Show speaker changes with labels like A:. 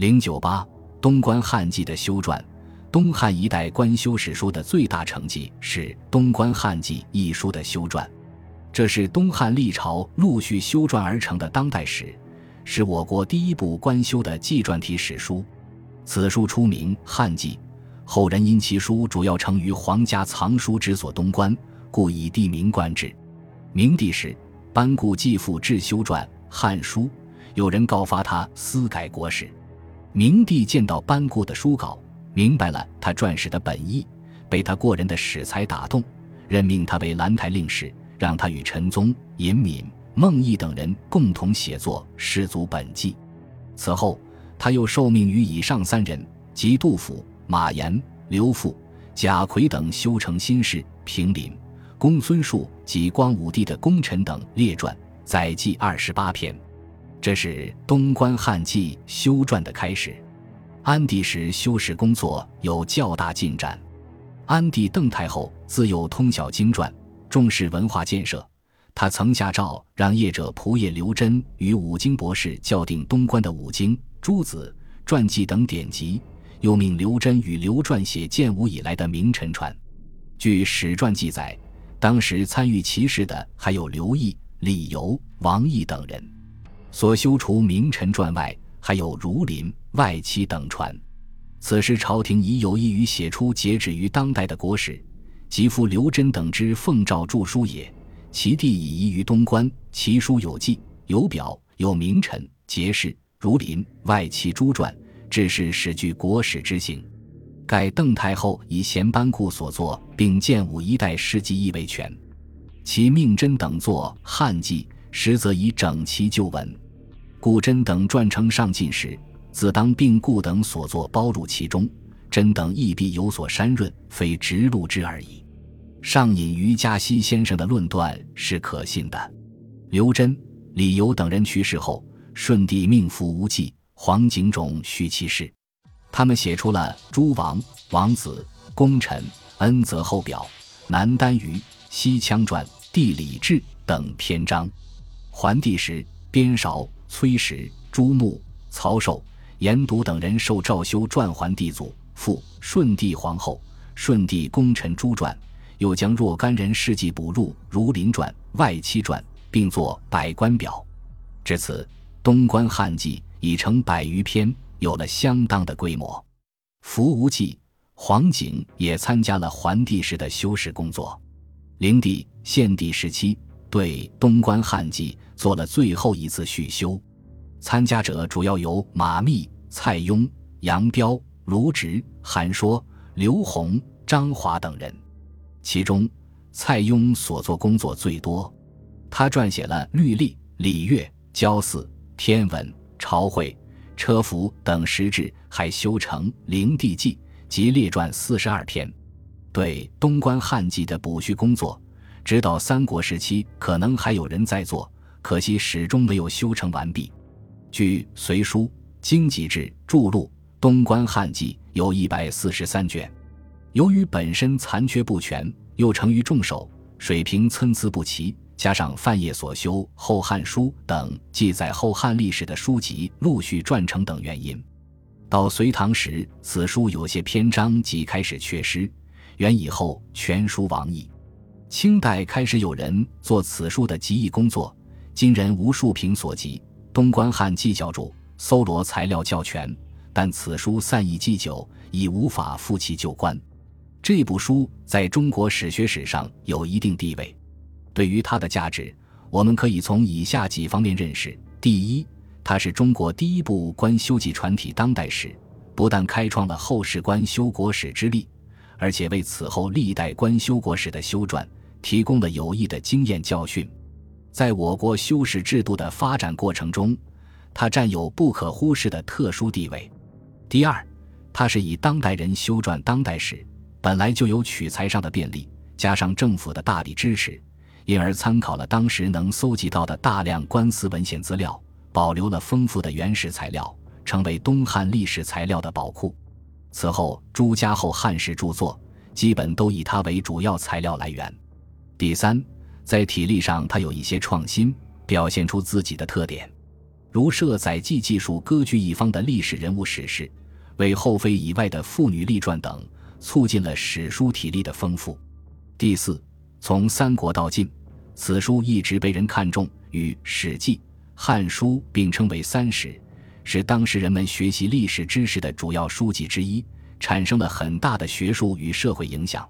A: 零九八东关汉记的修撰，东汉一代官修史书的最大成绩是《东关汉记》一书的修撰，这是东汉历朝陆续修撰而成的当代史，是我国第一部官修的纪传体史书。此书出名《汉记》，后人因其书主要成于皇家藏书之所东关，故以地名冠之。明帝时，班固继父志修撰《汉书》，有人告发他私改国史。明帝见到班固的书稿，明白了他撰史的本意，被他过人的史才打动，任命他为兰台令史，让他与陈宗、尹敏、孟毅等人共同写作《世祖本纪》。此后，他又受命于以上三人，即杜甫、马岩、刘复、贾逵等修成新事、平林、公孙述及光武帝的功臣等列传，载记二十八篇。这是东关汉记修撰的开始。安帝时修史工作有较大进展。安帝邓太后自幼通晓经传，重视文化建设。他曾下诏让业者仆业刘桢与五经博士校订东关的五经、诸子传记等典籍，又命刘桢与刘撰写建武以来的名臣传。据史传记载，当时参与其事的还有刘毅、李由、王毅等人。所修除名臣传外，还有《儒林》《外戚》等传。此时朝廷已有意于写出截止于当代的国史，即夫刘桢等之奉诏著书也。其地已移于东关，其书有记、有表、有名臣、节士、儒林、外戚诸传，致是始具国史之形。盖邓太后以贤班固所作，并建武一代事迹意为全，其命真等作《汉记》。实则以整齐旧文，故真等撰成上进时，自当并故等所作包入其中，真等亦必有所删润，非直录之而已。上引于嘉熙先生的论断是可信的。刘桢、李由等人去世后，顺帝命父无忌、黄景种续其事，他们写出了诸王、王子、功臣、恩泽后表、南丹于、西羌传、地理志等篇章。桓帝时，边韶、崔实、朱穆、曹寿、严笃等人受诏修传桓帝祖父顺帝皇后、顺帝功臣诸传，又将若干人事迹补入《儒林传》《外戚传》，并作《百官表》。至此，东关汉记已成百余篇，有了相当的规模。伏无忌、黄景也参加了桓帝时的修史工作。灵帝、献帝时期。对东关汉记做了最后一次续修，参加者主要有马密、蔡邕、杨彪、卢植、韩说、刘宏、张华等人。其中，蔡邕所做工作最多，他撰写了律历、礼乐、郊祀、天文、朝会、车服等十志，还修成《灵帝纪》及列传四十二篇。对东关汉记的补续工作。直到三国时期，可能还有人在做，可惜始终没有修成完毕。据《隋书·经籍志》注录，《东关汉记》有一百四十三卷。由于本身残缺不全，又成于众手，水平参差不齐，加上范晔所修《后汉书》等记载后汉历史的书籍陆续撰成等原因，到隋唐时，此书有些篇章即开始缺失。元以后，全书亡矣。清代开始有人做此书的集译工作，今人吴树平所集《东关汉记》教主搜罗材料较全，但此书散佚既久，已无法复其旧观。这部书在中国史学史上有一定地位。对于它的价值，我们可以从以下几方面认识：第一，它是中国第一部官修纪传体当代史，不但开创了后世官修国史之例，而且为此后历代官修国史的修撰。提供了有益的经验教训，在我国修史制度的发展过程中，它占有不可忽视的特殊地位。第二，它是以当代人修撰当代史，本来就有取材上的便利，加上政府的大力支持，因而参考了当时能搜集到的大量官司文献资料，保留了丰富的原始材料，成为东汉历史材料的宝库。此后朱家后汉史著作，基本都以它为主要材料来源。第三，在体力上，它有一些创新，表现出自己的特点。如设载记技术割据一方的历史人物史事，为后妃以外的妇女立传等，促进了史书体例的丰富。第四，从三国到晋，此书一直被人看重，与《史记》《汉书》并称为三史，是当时人们学习历史知识的主要书籍之一，产生了很大的学术与社会影响。